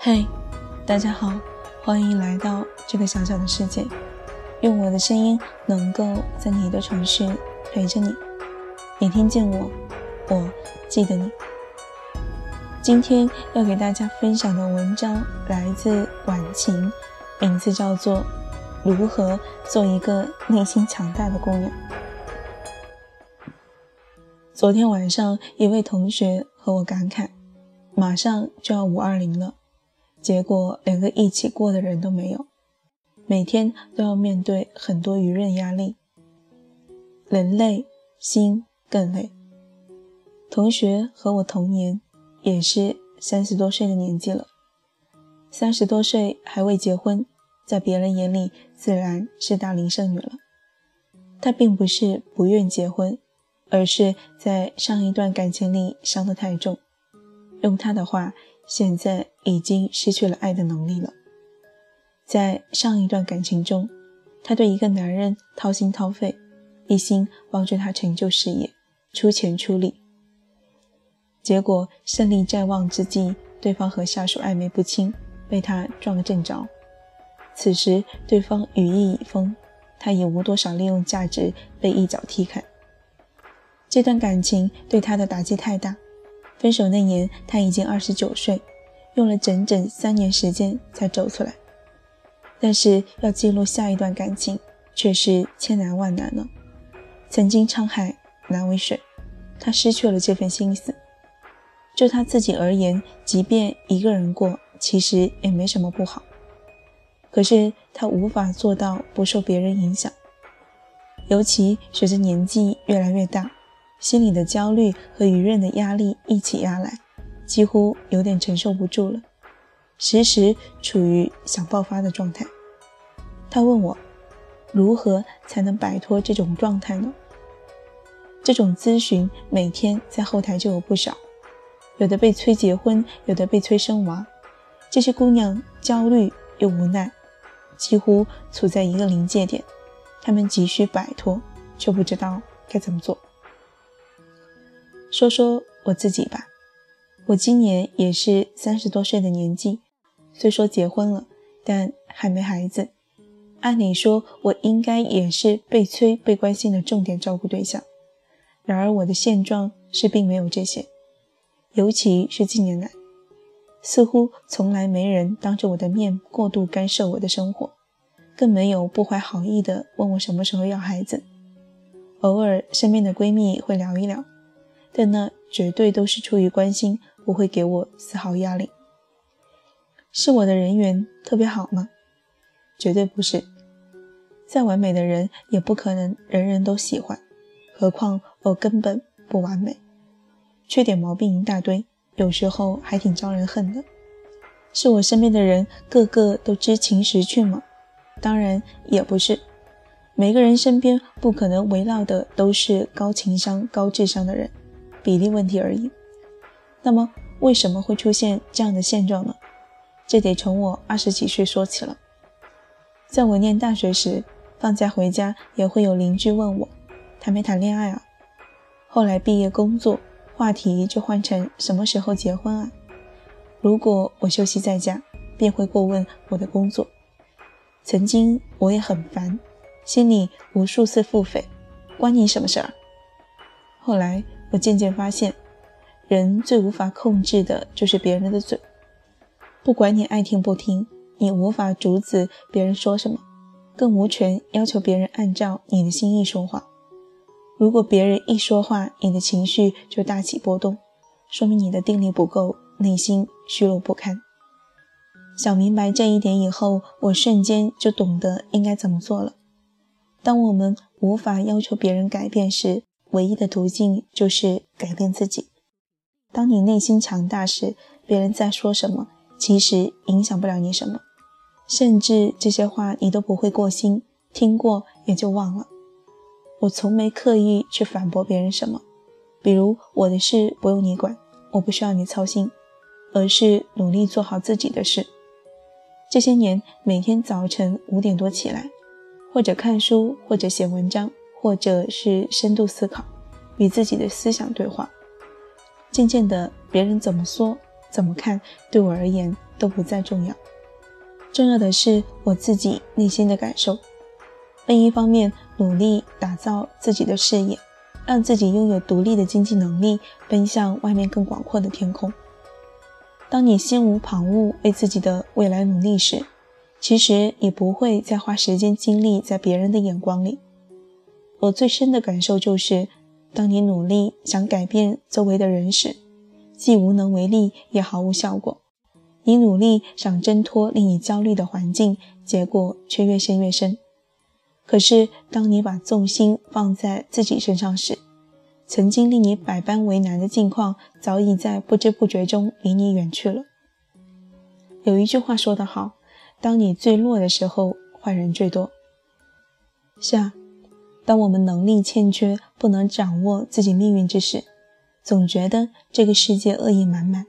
嘿大家好，欢迎来到这个小小的世界，用我的声音能够在你的城市陪着你。你听见我，我记得你。今天要给大家分享的文章来自婉晴，名字叫做《如何做一个内心强大的姑娘》。昨天晚上，一位同学和我感慨，马上就要五二零了。结果连个一起过的人都没有，每天都要面对很多舆论压力，人累，心更累。同学和我同年，也是三十多岁的年纪了，三十多岁还未结婚，在别人眼里自然是大龄剩女了。她并不是不愿结婚，而是在上一段感情里伤得太重。用她的话。现在已经失去了爱的能力了。在上一段感情中，她对一个男人掏心掏肺，一心帮助他成就事业，出钱出力。结果胜利在望之际，对方和下属暧昧不清，被他撞个正着。此时对方羽翼已丰，他也无多少利用价值，被一脚踢开。这段感情对他的打击太大。分手那年，他已经二十九岁，用了整整三年时间才走出来。但是要记录下一段感情，却是千难万难了。曾经沧海难为水，他失去了这份心思。就他自己而言，即便一个人过，其实也没什么不好。可是他无法做到不受别人影响，尤其随着年纪越来越大。心里的焦虑和舆论的压力一起压来，几乎有点承受不住了，时时处于想爆发的状态。他问我，如何才能摆脱这种状态呢？这种咨询每天在后台就有不少，有的被催结婚，有的被催生娃。这些姑娘焦虑又无奈，几乎处在一个临界点，她们急需摆脱，却不知道该怎么做。说说我自己吧，我今年也是三十多岁的年纪，虽说结婚了，但还没孩子。按理说，我应该也是被催、被关心的重点照顾对象。然而，我的现状是并没有这些，尤其是近年来，似乎从来没人当着我的面过度干涉我的生活，更没有不怀好意的问我什么时候要孩子。偶尔，身边的闺蜜会聊一聊。但那绝对都是出于关心，不会给我丝毫压力。是我的人缘特别好吗？绝对不是。再完美的人也不可能人人都喜欢，何况我根本不完美，缺点毛病一大堆，有时候还挺招人恨的。是我身边的人个个都知情识趣吗？当然也不是。每个人身边不可能围绕的都是高情商、高智商的人。比例问题而已。那么为什么会出现这样的现状呢？这得从我二十几岁说起了。在我念大学时，放假回家也会有邻居问我谈没谈恋爱啊。后来毕业工作，话题就换成什么时候结婚啊。如果我休息在家，便会过问我的工作。曾经我也很烦，心里无数次腹诽：关你什么事儿？后来。我渐渐发现，人最无法控制的就是别人的嘴。不管你爱听不听，你无法阻止别人说什么，更无权要求别人按照你的心意说话。如果别人一说话，你的情绪就大起波动，说明你的定力不够，内心虚弱不堪。想明白这一点以后，我瞬间就懂得应该怎么做了。当我们无法要求别人改变时，唯一的途径就是改变自己。当你内心强大时，别人在说什么，其实影响不了你什么，甚至这些话你都不会过心，听过也就忘了。我从没刻意去反驳别人什么，比如我的事不用你管，我不需要你操心，而是努力做好自己的事。这些年，每天早晨五点多起来，或者看书，或者写文章。或者是深度思考，与自己的思想对话。渐渐的，别人怎么说、怎么看，对我而言都不再重要。重要的是我自己内心的感受。另一方面，努力打造自己的事业，让自己拥有独立的经济能力，奔向外面更广阔的天空。当你心无旁骛为自己的未来努力时，其实你不会再花时间精力在别人的眼光里。我最深的感受就是，当你努力想改变周围的人时，既无能为力，也毫无效果。你努力想挣脱令你焦虑的环境，结果却越陷越深。可是，当你把重心放在自己身上时，曾经令你百般为难的境况，早已在不知不觉中离你远去了。有一句话说得好：“当你最弱的时候，坏人最多。”是啊。当我们能力欠缺，不能掌握自己命运之时，总觉得这个世界恶意满满；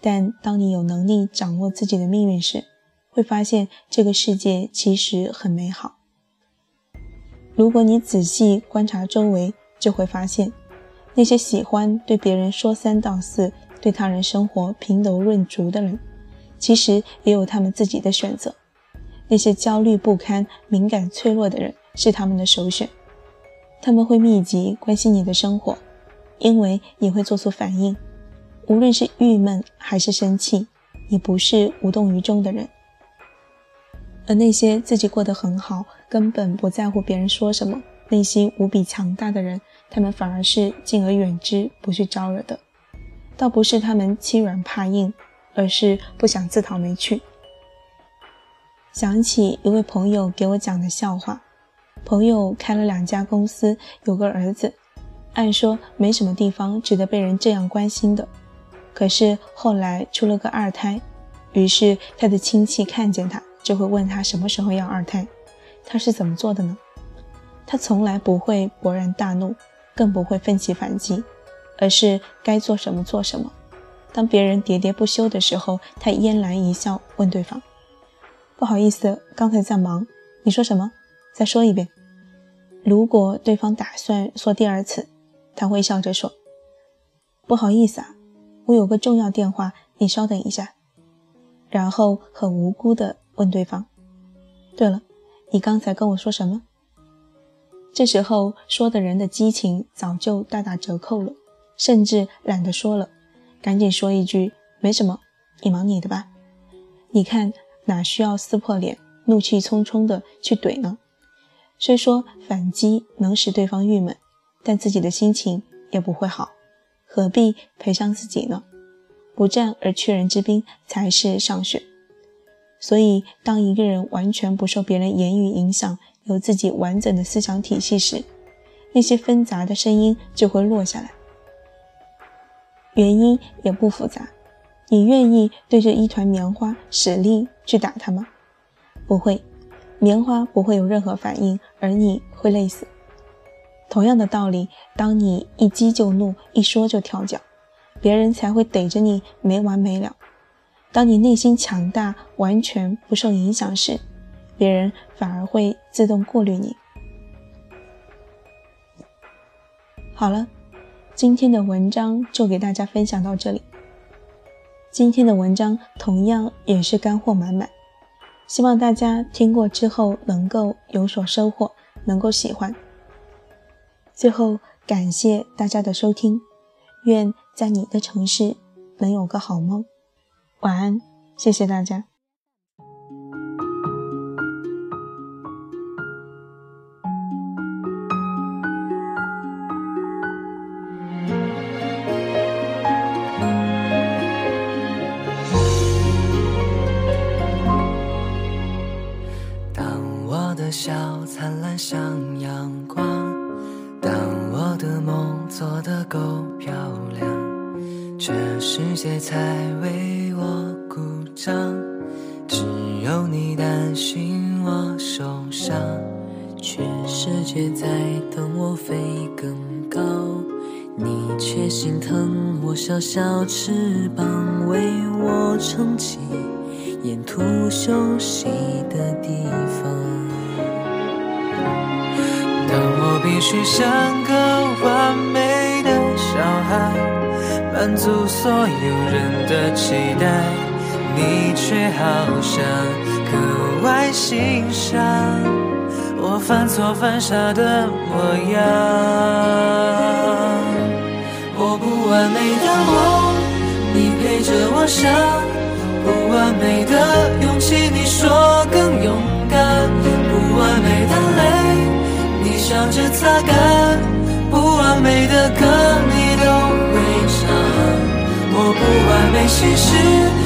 但当你有能力掌握自己的命运时，会发现这个世界其实很美好。如果你仔细观察周围，就会发现，那些喜欢对别人说三道四、对他人生活评头论足的人，其实也有他们自己的选择；那些焦虑不堪、敏感脆弱的人，是他们的首选。他们会密集关心你的生活，因为你会做出反应。无论是郁闷还是生气，你不是无动于衷的人。而那些自己过得很好，根本不在乎别人说什么，内心无比强大的人，他们反而是敬而远之，不去招惹的。倒不是他们欺软怕硬，而是不想自讨没趣。想起一位朋友给我讲的笑话。朋友开了两家公司，有个儿子，按说没什么地方值得被人这样关心的。可是后来出了个二胎，于是他的亲戚看见他就会问他什么时候要二胎，他是怎么做的呢？他从来不会勃然大怒，更不会奋起反击，而是该做什么做什么。当别人喋喋不休的时候，他嫣然一笑，问对方：“不好意思，刚才在忙，你说什么？再说一遍。”如果对方打算说第二次，他会笑着说：“不好意思啊，我有个重要电话，你稍等一下。”然后很无辜地问对方：“对了，你刚才跟我说什么？”这时候说的人的激情早就大打折扣了，甚至懒得说了，赶紧说一句：“没什么，你忙你的吧。”你看哪需要撕破脸、怒气冲冲的去怼呢？虽说反击能使对方郁闷，但自己的心情也不会好，何必赔上自己呢？不战而屈人之兵才是上选。所以，当一个人完全不受别人言语影响，有自己完整的思想体系时，那些纷杂的声音就会落下来。原因也不复杂，你愿意对着一团棉花使力去打它吗？不会。棉花不会有任何反应，而你会累死。同样的道理，当你一激就怒，一说就跳脚，别人才会逮着你没完没了。当你内心强大，完全不受影响时，别人反而会自动过滤你。好了，今天的文章就给大家分享到这里。今天的文章同样也是干货满满。希望大家听过之后能够有所收获，能够喜欢。最后，感谢大家的收听，愿在你的城市能有个好梦。晚安，谢谢大家。只有你担心我受伤，全世界在等我飞更高，你却心疼我小小翅膀，为我撑起沿途休息的地方。当我必须像个完美的小孩，满足所有人的期待，你却好像格外欣赏我犯错犯傻的模样。我不完美的梦，你陪着我想；不完美的勇气，你说更勇敢；不完美的泪，你笑着擦干；不完美的歌，你都会唱。我不完美心事。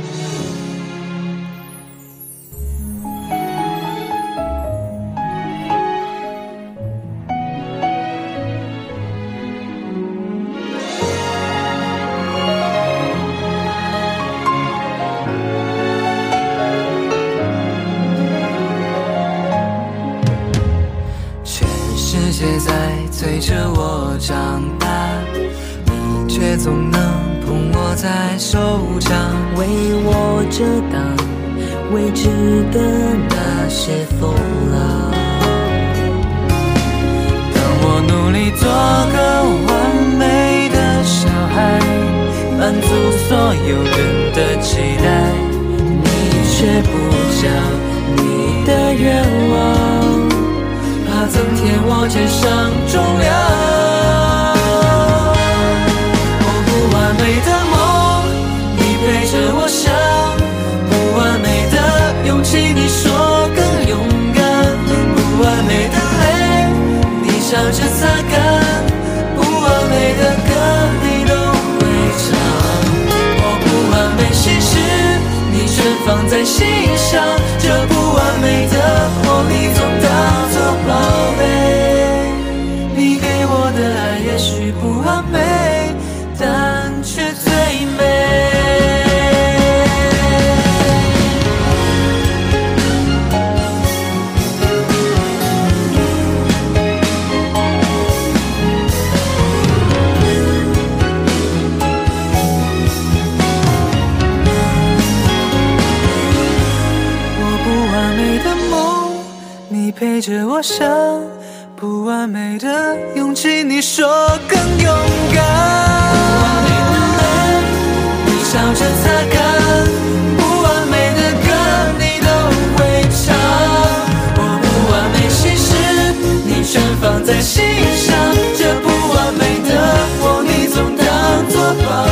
掌，为我遮挡未知的那些风浪。当我努力做个完美的小孩，满足所有人的期待，你却不讲你的愿望。怕增添我肩上重量。放在心上。这不完美的我，你总陪着我想不完美的勇气你说更勇敢。不完美的泪你笑着擦干不完美的歌你都会唱。我不完美心事你全放在心上。这不完美的我你总当做宝。